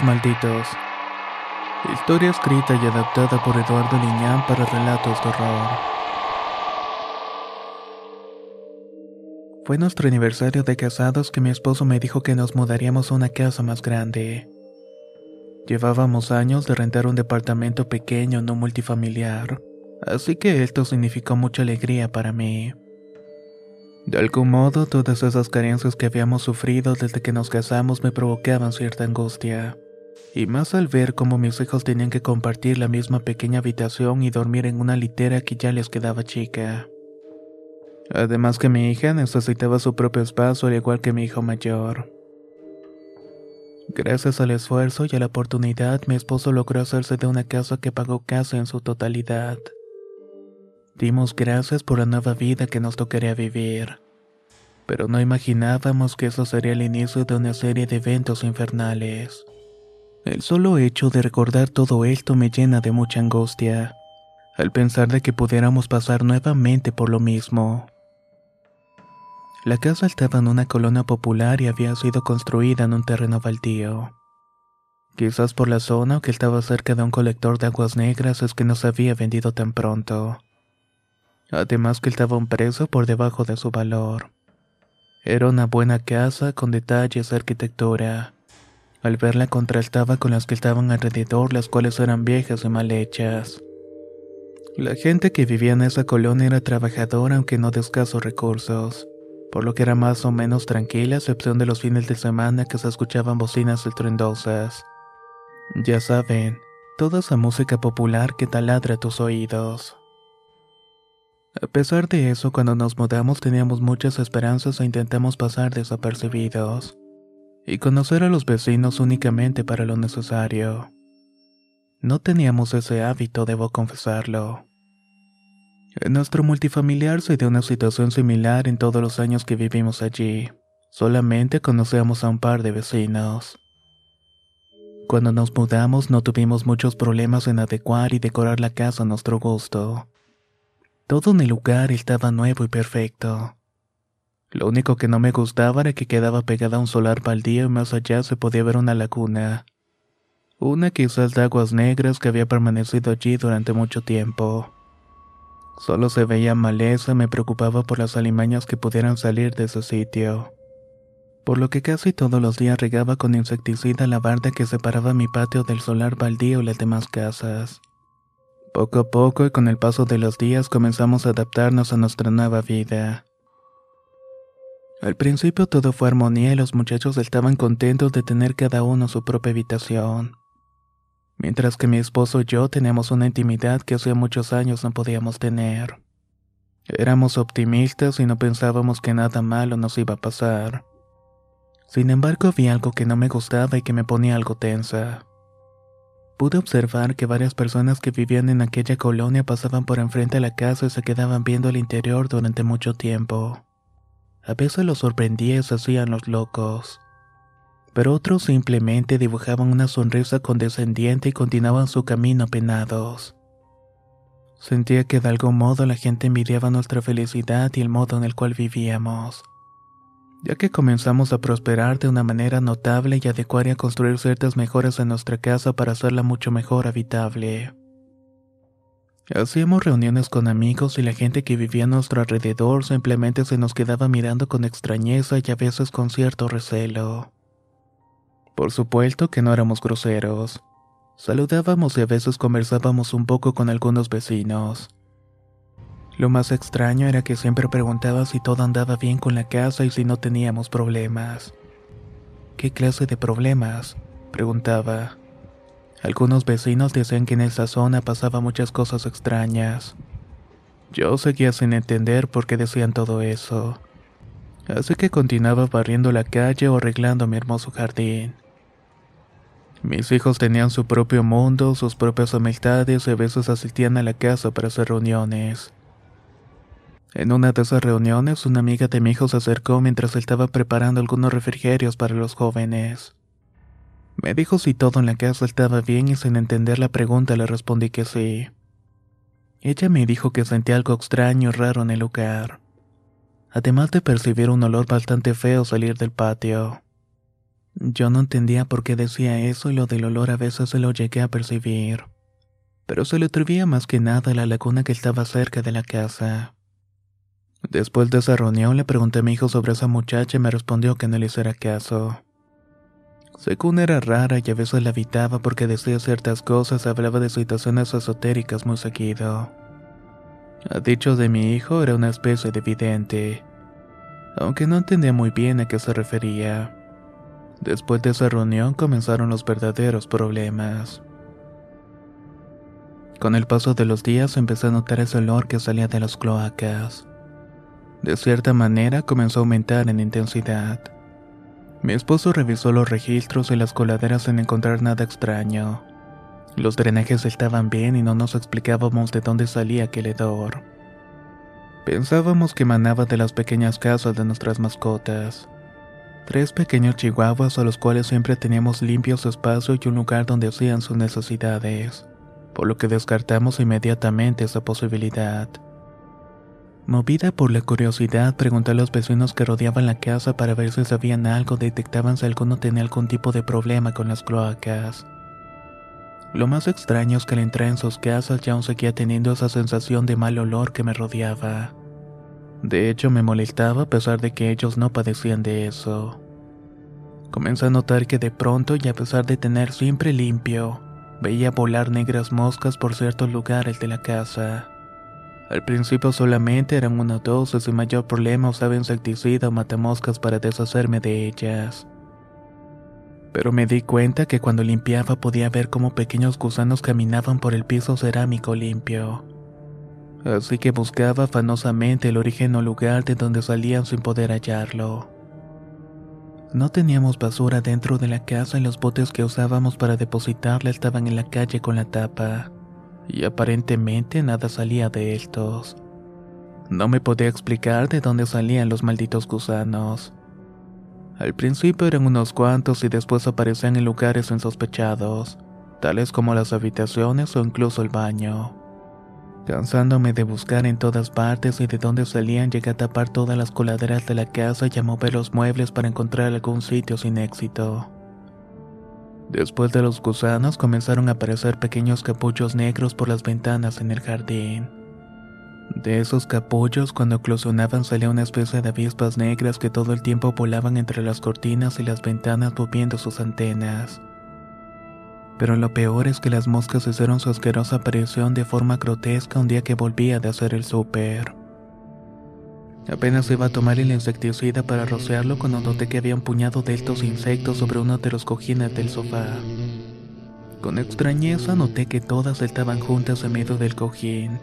Malditos. Historia escrita y adaptada por Eduardo Liñán para relatos de horror. Fue nuestro aniversario de casados que mi esposo me dijo que nos mudaríamos a una casa más grande. Llevábamos años de rentar un departamento pequeño no multifamiliar, así que esto significó mucha alegría para mí. De algún modo, todas esas carencias que habíamos sufrido desde que nos casamos me provocaban cierta angustia. Y más al ver cómo mis hijos tenían que compartir la misma pequeña habitación y dormir en una litera que ya les quedaba chica. Además que mi hija necesitaba su propio espacio al igual que mi hijo mayor. Gracias al esfuerzo y a la oportunidad, mi esposo logró hacerse de una casa que pagó casi en su totalidad. Dimos gracias por la nueva vida que nos tocaría vivir, pero no imaginábamos que eso sería el inicio de una serie de eventos infernales. El solo hecho de recordar todo esto me llena de mucha angustia, al pensar de que pudiéramos pasar nuevamente por lo mismo. La casa estaba en una colonia popular y había sido construida en un terreno baldío. Quizás por la zona o que estaba cerca de un colector de aguas negras es que no se había vendido tan pronto además que estaba un precio por debajo de su valor. Era una buena casa con detalles de arquitectura. Al verla contrastaba con las que estaban alrededor, las cuales eran viejas y mal hechas. La gente que vivía en esa colonia era trabajadora aunque no de escasos recursos, por lo que era más o menos tranquila a excepción de los fines de semana que se escuchaban bocinas estruendosas. Ya saben, toda esa música popular que taladra tus oídos. A pesar de eso, cuando nos mudamos teníamos muchas esperanzas e intentamos pasar desapercibidos y conocer a los vecinos únicamente para lo necesario. No teníamos ese hábito, debo confesarlo. Nuestro multifamiliar se dio una situación similar en todos los años que vivimos allí. Solamente conocíamos a un par de vecinos. Cuando nos mudamos no tuvimos muchos problemas en adecuar y decorar la casa a nuestro gusto. Todo en el lugar estaba nuevo y perfecto. Lo único que no me gustaba era que quedaba pegada a un solar baldío y más allá se podía ver una laguna. Una quizás de aguas negras que había permanecido allí durante mucho tiempo. Solo se veía maleza y me preocupaba por las alimañas que pudieran salir de ese sitio. Por lo que casi todos los días regaba con insecticida la barda que separaba mi patio del solar baldío y las demás casas. Poco a poco y con el paso de los días comenzamos a adaptarnos a nuestra nueva vida. Al principio todo fue armonía y los muchachos estaban contentos de tener cada uno su propia habitación. Mientras que mi esposo y yo teníamos una intimidad que hace muchos años no podíamos tener. Éramos optimistas y no pensábamos que nada malo nos iba a pasar. Sin embargo, había algo que no me gustaba y que me ponía algo tensa. Pude observar que varias personas que vivían en aquella colonia pasaban por enfrente de la casa y se quedaban viendo el interior durante mucho tiempo. A veces los sorprendía y se hacían los locos. Pero otros simplemente dibujaban una sonrisa condescendiente y continuaban su camino penados. Sentía que de algún modo la gente envidiaba nuestra felicidad y el modo en el cual vivíamos, ya que comenzamos a prosperar de una manera notable y adecuar y a construir ciertas mejoras en nuestra casa para hacerla mucho mejor habitable. Hacíamos reuniones con amigos y la gente que vivía a nuestro alrededor simplemente se nos quedaba mirando con extrañeza y a veces con cierto recelo. Por supuesto que no éramos groseros. Saludábamos y a veces conversábamos un poco con algunos vecinos. Lo más extraño era que siempre preguntaba si todo andaba bien con la casa y si no teníamos problemas. ¿Qué clase de problemas? preguntaba. Algunos vecinos decían que en esa zona pasaba muchas cosas extrañas. Yo seguía sin entender por qué decían todo eso. Así que continuaba barriendo la calle o arreglando mi hermoso jardín. Mis hijos tenían su propio mundo, sus propias amistades y a veces asistían a la casa para hacer reuniones. En una de esas reuniones, una amiga de mi hijo se acercó mientras estaba preparando algunos refrigerios para los jóvenes. Me dijo si todo en la casa estaba bien y sin entender la pregunta le respondí que sí. Ella me dijo que sentía algo extraño y raro en el lugar, además de percibir un olor bastante feo salir del patio. Yo no entendía por qué decía eso y lo del olor a veces se lo llegué a percibir, pero se le atribuía más que nada a la laguna que estaba cerca de la casa. Después de esa reunión le pregunté a mi hijo sobre esa muchacha y me respondió que no le hiciera caso. Según era rara y a veces la evitaba porque decía ciertas cosas, hablaba de situaciones esotéricas muy seguido. A dicho de mi hijo era una especie de vidente, aunque no entendía muy bien a qué se refería. Después de esa reunión comenzaron los verdaderos problemas. Con el paso de los días empecé a notar ese olor que salía de las cloacas. De cierta manera comenzó a aumentar en intensidad. Mi esposo revisó los registros y las coladeras sin encontrar nada extraño. Los drenajes estaban bien y no nos explicábamos de dónde salía aquel hedor. Pensábamos que emanaba de las pequeñas casas de nuestras mascotas. Tres pequeños chihuahuas a los cuales siempre teníamos limpios espacios y un lugar donde hacían sus necesidades, por lo que descartamos inmediatamente esa posibilidad. Movida por la curiosidad, pregunté a los vecinos que rodeaban la casa para ver si sabían algo, detectaban si alguno tenía algún tipo de problema con las cloacas. Lo más extraño es que al entrar en sus casas ya aún seguía teniendo esa sensación de mal olor que me rodeaba. De hecho, me molestaba a pesar de que ellos no padecían de eso. Comencé a notar que de pronto, y a pesar de tener siempre limpio, veía volar negras moscas por ciertos lugares de la casa. Al principio solamente eran una o dos y sin mayor problema usaba insecticida o matamoscas para deshacerme de ellas. Pero me di cuenta que cuando limpiaba podía ver cómo pequeños gusanos caminaban por el piso cerámico limpio. Así que buscaba afanosamente el origen o lugar de donde salían sin poder hallarlo. No teníamos basura dentro de la casa y los botes que usábamos para depositarla estaban en la calle con la tapa y aparentemente nada salía de estos. No me podía explicar de dónde salían los malditos gusanos. Al principio eran unos cuantos y después aparecían en lugares insospechados, tales como las habitaciones o incluso el baño. Cansándome de buscar en todas partes y de dónde salían, llegué a tapar todas las coladeras de la casa y a mover los muebles para encontrar algún sitio sin éxito. Después de los gusanos comenzaron a aparecer pequeños capullos negros por las ventanas en el jardín. De esos capullos, cuando eclosionaban salía una especie de avispas negras que todo el tiempo volaban entre las cortinas y las ventanas moviendo sus antenas. Pero lo peor es que las moscas hicieron su asquerosa aparición de forma grotesca un día que volvía de hacer el súper. Apenas iba a tomar el insecticida para rociarlo cuando noté que había un puñado de estos insectos sobre uno de los cojines del sofá. Con extrañeza noté que todas estaban juntas en medio del cojín.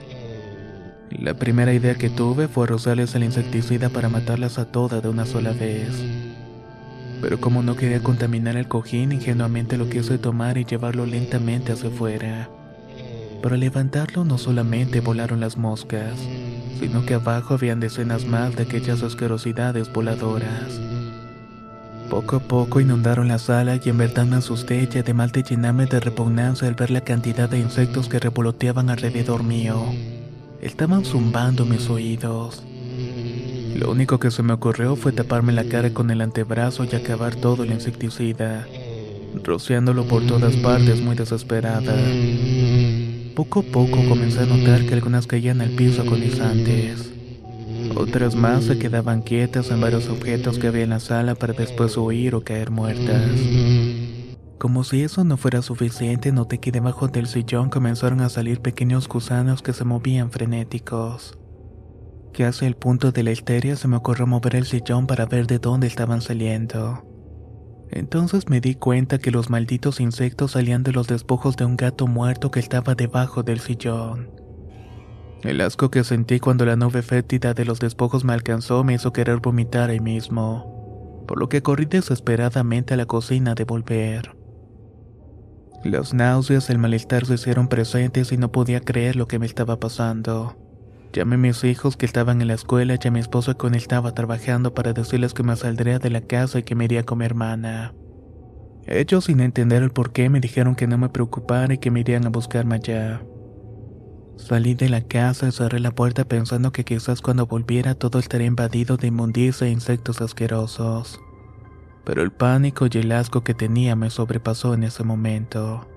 La primera idea que tuve fue rociarles el insecticida para matarlas a todas de una sola vez. Pero como no quería contaminar el cojín, ingenuamente lo quise tomar y llevarlo lentamente hacia afuera. Para levantarlo no solamente volaron las moscas, sino que abajo habían decenas más de aquellas asquerosidades voladoras. Poco a poco inundaron la sala y en verdad me asusté y además de llenarme de repugnancia al ver la cantidad de insectos que revoloteaban alrededor mío. Estaban zumbando mis oídos. Lo único que se me ocurrió fue taparme la cara con el antebrazo y acabar todo el insecticida, rociándolo por todas partes muy desesperada. Poco a poco comencé a notar que algunas caían al piso agonizantes. Otras más se quedaban quietas en varios objetos que había en la sala para después huir o caer muertas. Como si eso no fuera suficiente, noté que debajo del sillón comenzaron a salir pequeños gusanos que se movían frenéticos. Hacia el punto de la histeria se me ocurrió mover el sillón para ver de dónde estaban saliendo. Entonces me di cuenta que los malditos insectos salían de los despojos de un gato muerto que estaba debajo del sillón. El asco que sentí cuando la nube fétida de los despojos me alcanzó me hizo querer vomitar ahí mismo, por lo que corrí desesperadamente a la cocina de volver. Las náuseas y el malestar se hicieron presentes y no podía creer lo que me estaba pasando. Llamé a mis hijos que estaban en la escuela y a mi esposo con él estaba trabajando para decirles que me saldría de la casa y que me iría con mi hermana. Ellos, sin entender el porqué, me dijeron que no me preocupara y que me irían a buscarme allá. Salí de la casa y cerré la puerta pensando que quizás cuando volviera todo estaría invadido de inmundicia e insectos asquerosos pero el pánico y el asco que tenía me sobrepasó en ese momento.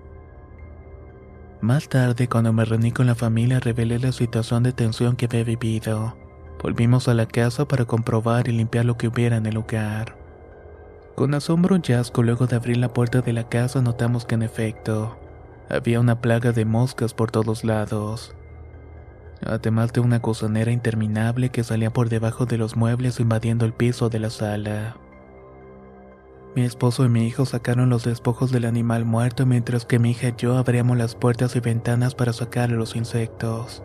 Más tarde, cuando me reuní con la familia, revelé la situación de tensión que había vivido. Volvimos a la casa para comprobar y limpiar lo que hubiera en el lugar. Con asombro y asco, luego de abrir la puerta de la casa, notamos que en efecto, había una plaga de moscas por todos lados. Además de una cosanera interminable que salía por debajo de los muebles invadiendo el piso de la sala. Mi esposo y mi hijo sacaron los despojos del animal muerto mientras que mi hija y yo abríamos las puertas y ventanas para sacar a los insectos.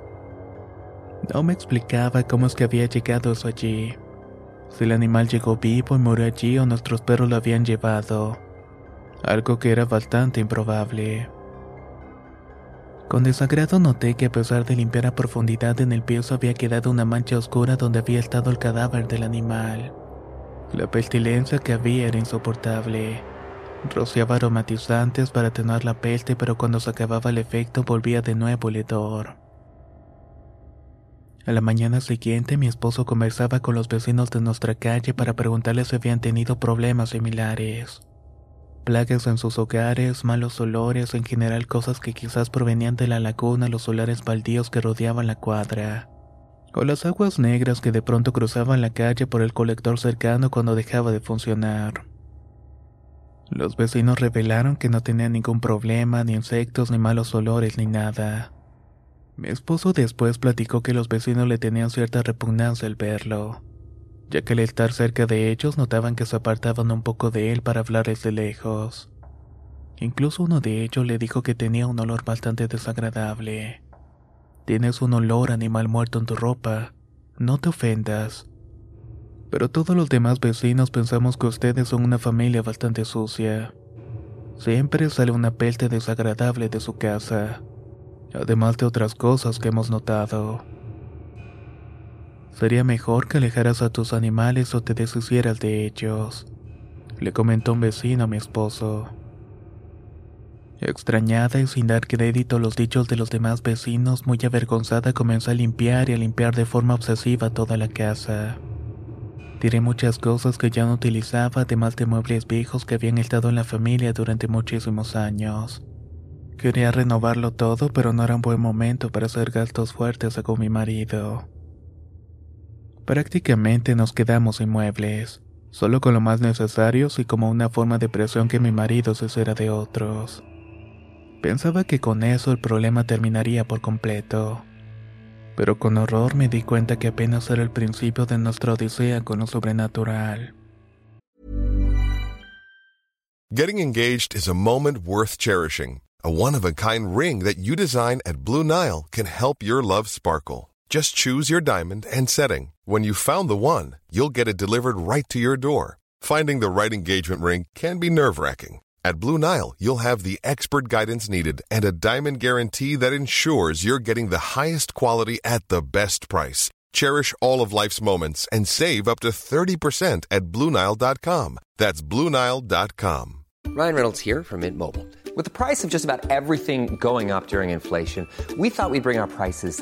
No me explicaba cómo es que había llegado eso allí. Si el animal llegó vivo y murió allí o nuestros perros lo habían llevado. Algo que era bastante improbable. Con desagrado noté que a pesar de limpiar a profundidad en el piso había quedado una mancha oscura donde había estado el cadáver del animal. La pestilencia que había era insoportable. Rociaba aromatizantes para atenuar la peste, pero cuando se acababa el efecto volvía de nuevo el hedor. A la mañana siguiente mi esposo conversaba con los vecinos de nuestra calle para preguntarles si habían tenido problemas similares. Plagas en sus hogares, malos olores, en general cosas que quizás provenían de la laguna, los solares baldíos que rodeaban la cuadra o las aguas negras que de pronto cruzaban la calle por el colector cercano cuando dejaba de funcionar. Los vecinos revelaron que no tenían ningún problema, ni insectos, ni malos olores, ni nada. Mi esposo después platicó que los vecinos le tenían cierta repugnancia al verlo, ya que al estar cerca de ellos notaban que se apartaban un poco de él para hablar desde lejos. Incluso uno de ellos le dijo que tenía un olor bastante desagradable. Tienes un olor animal muerto en tu ropa. No te ofendas. Pero todos los demás vecinos pensamos que ustedes son una familia bastante sucia. Siempre sale una peste desagradable de su casa, además de otras cosas que hemos notado. Sería mejor que alejaras a tus animales o te deshicieras de ellos, le comentó un vecino a mi esposo. Extrañada y sin dar crédito a los dichos de los demás vecinos, muy avergonzada comenzó a limpiar y a limpiar de forma obsesiva toda la casa. Tiré muchas cosas que ya no utilizaba, además de muebles viejos que habían estado en la familia durante muchísimos años. Quería renovarlo todo, pero no era un buen momento para hacer gastos fuertes con mi marido. Prácticamente nos quedamos sin muebles, solo con lo más necesario y como una forma de presión que mi marido se hiciera de otros. Pensaba que con eso el problema terminaría por completo. Pero con horror me di cuenta que apenas era el principio de nuestra odisea con lo sobrenatural. Getting engaged is a moment worth cherishing. A one-of-a-kind ring that you design at Blue Nile can help your love sparkle. Just choose your diamond and setting. When you found the one, you'll get it delivered right to your door. Finding the right engagement ring can be nerve-wracking. At Blue Nile, you'll have the expert guidance needed and a diamond guarantee that ensures you're getting the highest quality at the best price. Cherish all of life's moments and save up to 30% at BlueNile.com. That's BlueNile.com. Ryan Reynolds here from Mint Mobile. With the price of just about everything going up during inflation, we thought we'd bring our prices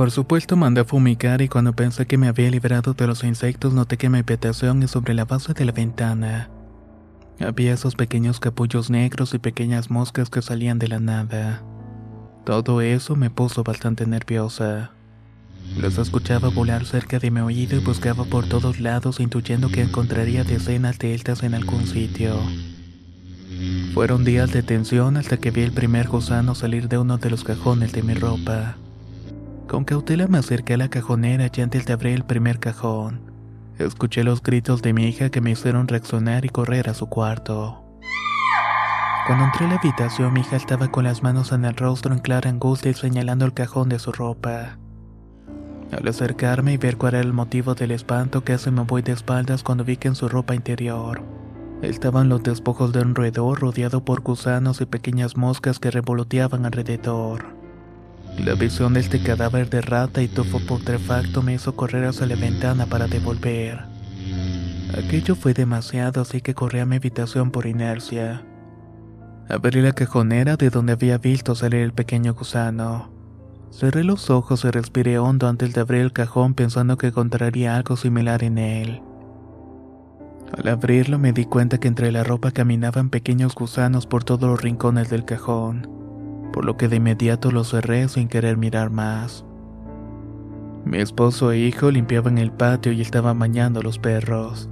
Por supuesto mandé a fumigar y cuando pensé que me había liberado de los insectos noté que mi habitación es sobre la base de la ventana. Había esos pequeños capullos negros y pequeñas moscas que salían de la nada. Todo eso me puso bastante nerviosa. Los escuchaba volar cerca de mi oído y buscaba por todos lados intuyendo que encontraría decenas de estas en algún sitio. Fueron días de tensión hasta que vi el primer gusano salir de uno de los cajones de mi ropa. Con cautela me acerqué a la cajonera y antes de abrir el primer cajón, escuché los gritos de mi hija que me hicieron reaccionar y correr a su cuarto. Cuando entré a la habitación, mi hija estaba con las manos en el rostro en clara angustia y señalando el cajón de su ropa. Al acercarme y ver cuál era el motivo del espanto, casi me voy de espaldas cuando vi que en su ropa interior estaban los despojos de un roedor rodeado por gusanos y pequeñas moscas que revoloteaban alrededor. La visión de este cadáver de rata y tufo putrefacto me hizo correr hacia la ventana para devolver. Aquello fue demasiado, así que corrí a mi habitación por inercia. Abrí la cajonera de donde había visto salir el pequeño gusano. Cerré los ojos y respiré hondo antes de abrir el cajón pensando que encontraría algo similar en él. Al abrirlo me di cuenta que entre la ropa caminaban pequeños gusanos por todos los rincones del cajón, por lo que de inmediato lo cerré sin querer mirar más. Mi esposo e hijo limpiaban el patio y estaban bañando a los perros.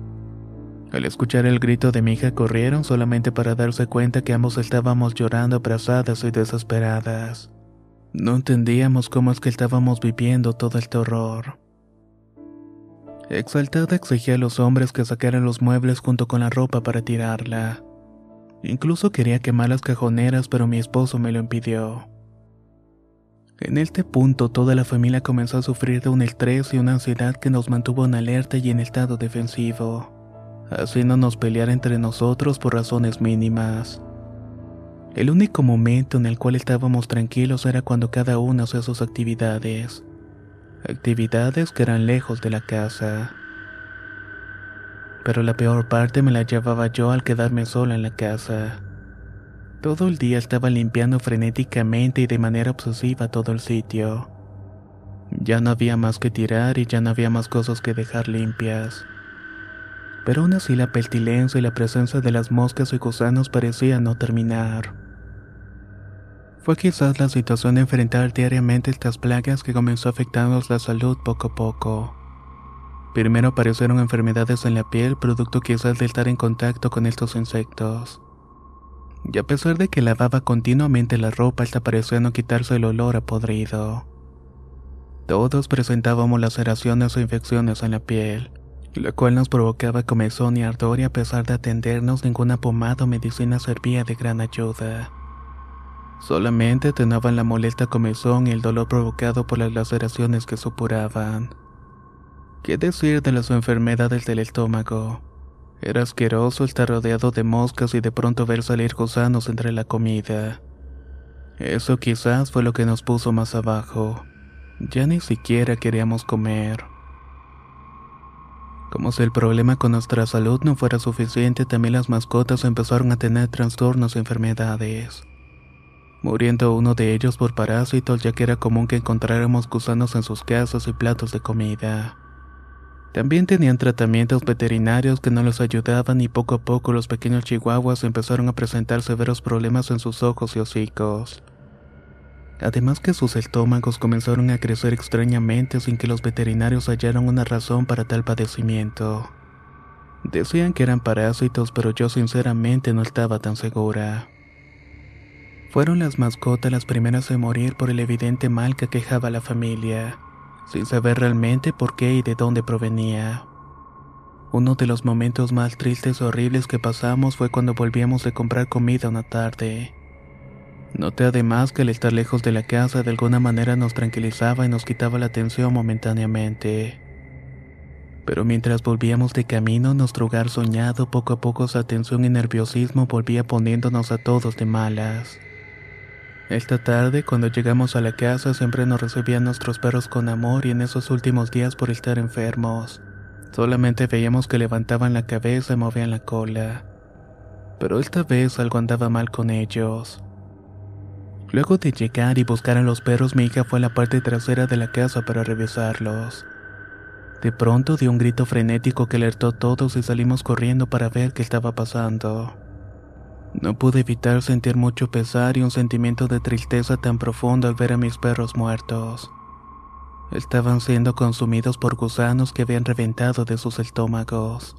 Al escuchar el grito de mi hija corrieron solamente para darse cuenta que ambos estábamos llorando abrazadas y desesperadas. No entendíamos cómo es que estábamos viviendo todo este horror. Exaltada exigía a los hombres que sacaran los muebles junto con la ropa para tirarla. Incluso quería quemar las cajoneras, pero mi esposo me lo impidió. En este punto toda la familia comenzó a sufrir de un estrés y una ansiedad que nos mantuvo en alerta y en estado defensivo, haciéndonos pelear entre nosotros por razones mínimas. El único momento en el cual estábamos tranquilos era cuando cada uno hacía sus actividades. Actividades que eran lejos de la casa. Pero la peor parte me la llevaba yo al quedarme sola en la casa. Todo el día estaba limpiando frenéticamente y de manera obsesiva todo el sitio. Ya no había más que tirar y ya no había más cosas que dejar limpias. Pero aún así la pestilencia y la presencia de las moscas y gusanos parecían no terminar. Fue quizás la situación de enfrentar diariamente estas plagas que comenzó a afectarnos la salud poco a poco. Primero aparecieron enfermedades en la piel, producto quizás de estar en contacto con estos insectos. Y a pesar de que lavaba continuamente la ropa, esta parecía no quitarse el olor a podrido. Todos presentábamos laceraciones o infecciones en la piel, lo cual nos provocaba comezón y ardor y a pesar de atendernos ninguna pomada o medicina servía de gran ayuda. Solamente tenían la molesta comezón y el dolor provocado por las laceraciones que supuraban. ¿Qué decir de las enfermedades del estómago? Era asqueroso estar rodeado de moscas y de pronto ver salir gusanos entre la comida. Eso quizás fue lo que nos puso más abajo. Ya ni siquiera queríamos comer. Como si el problema con nuestra salud no fuera suficiente, también las mascotas empezaron a tener trastornos y enfermedades. Muriendo uno de ellos por parásitos ya que era común que encontráramos gusanos en sus casas y platos de comida. También tenían tratamientos veterinarios que no los ayudaban y poco a poco los pequeños chihuahuas empezaron a presentar severos problemas en sus ojos y hocicos. Además que sus estómagos comenzaron a crecer extrañamente sin que los veterinarios hallaran una razón para tal padecimiento. Decían que eran parásitos, pero yo sinceramente no estaba tan segura. Fueron las mascotas las primeras en morir por el evidente mal que aquejaba a la familia, sin saber realmente por qué y de dónde provenía. Uno de los momentos más tristes y horribles que pasamos fue cuando volvíamos de comprar comida una tarde. Noté además que el estar lejos de la casa de alguna manera nos tranquilizaba y nos quitaba la atención momentáneamente. Pero mientras volvíamos de camino, nuestro hogar soñado, poco a poco su atención y nerviosismo volvía poniéndonos a todos de malas. Esta tarde, cuando llegamos a la casa, siempre nos recibían nuestros perros con amor y en esos últimos días por estar enfermos. Solamente veíamos que levantaban la cabeza y movían la cola. Pero esta vez algo andaba mal con ellos. Luego de llegar y buscar a los perros, mi hija fue a la parte trasera de la casa para revisarlos. De pronto dio un grito frenético que alertó a todos y salimos corriendo para ver qué estaba pasando. No pude evitar sentir mucho pesar y un sentimiento de tristeza tan profundo al ver a mis perros muertos. Estaban siendo consumidos por gusanos que habían reventado de sus estómagos.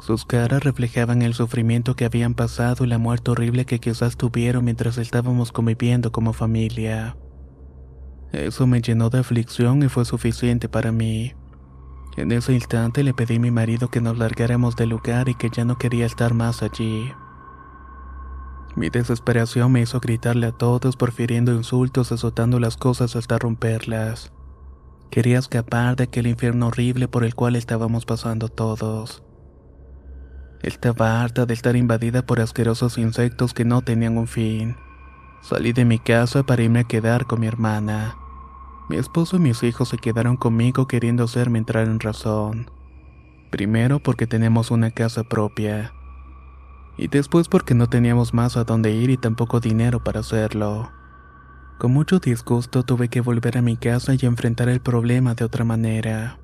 Sus caras reflejaban el sufrimiento que habían pasado y la muerte horrible que quizás tuvieron mientras estábamos conviviendo como familia. Eso me llenó de aflicción y fue suficiente para mí. En ese instante le pedí a mi marido que nos largáramos del lugar y que ya no quería estar más allí. Mi desesperación me hizo gritarle a todos, profiriendo insultos, azotando las cosas hasta romperlas. Quería escapar de aquel infierno horrible por el cual estábamos pasando todos. Estaba harta de estar invadida por asquerosos insectos que no tenían un fin. Salí de mi casa para irme a quedar con mi hermana. Mi esposo y mis hijos se quedaron conmigo queriendo hacerme entrar en razón. Primero porque tenemos una casa propia y después porque no teníamos más a dónde ir y tampoco dinero para hacerlo. Con mucho disgusto tuve que volver a mi casa y enfrentar el problema de otra manera.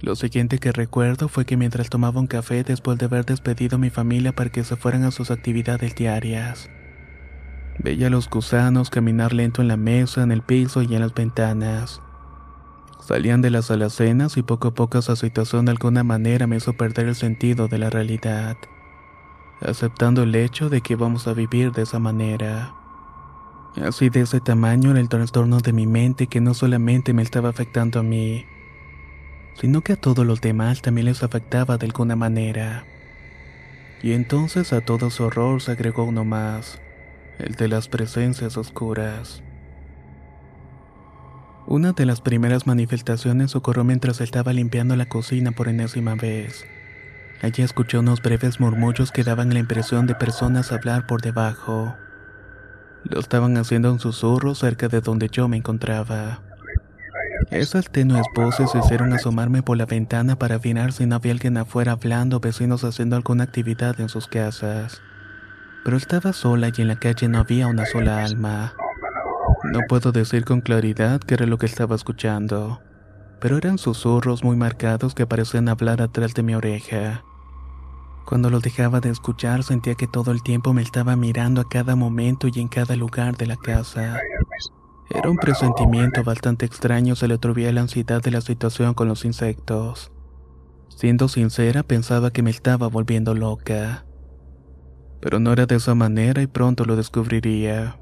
Lo siguiente que recuerdo fue que mientras tomaba un café después de haber despedido a mi familia para que se fueran a sus actividades diarias, veía a los gusanos caminar lento en la mesa, en el piso y en las ventanas. Salían de las alacenas y poco a poco esa situación de alguna manera me hizo perder el sentido de la realidad, aceptando el hecho de que íbamos a vivir de esa manera. Así de ese tamaño era el trastorno de mi mente que no solamente me estaba afectando a mí, sino que a todos los demás también les afectaba de alguna manera. Y entonces a todo su horror se agregó uno más, el de las presencias oscuras. Una de las primeras manifestaciones ocurrió mientras estaba limpiando la cocina por enésima vez. Allí escuché unos breves murmullos que daban la impresión de personas hablar por debajo. Lo estaban haciendo en susurro cerca de donde yo me encontraba. Esas tenues voces hicieron asomarme por la ventana para afinar si no había alguien afuera hablando o vecinos haciendo alguna actividad en sus casas. Pero estaba sola y en la calle no había una sola alma. No puedo decir con claridad qué era lo que estaba escuchando, pero eran susurros muy marcados que parecían hablar atrás de mi oreja. Cuando lo dejaba de escuchar sentía que todo el tiempo me estaba mirando a cada momento y en cada lugar de la casa. Era un presentimiento bastante extraño, se le atribuía la ansiedad de la situación con los insectos. Siendo sincera, pensaba que me estaba volviendo loca. Pero no era de esa manera y pronto lo descubriría.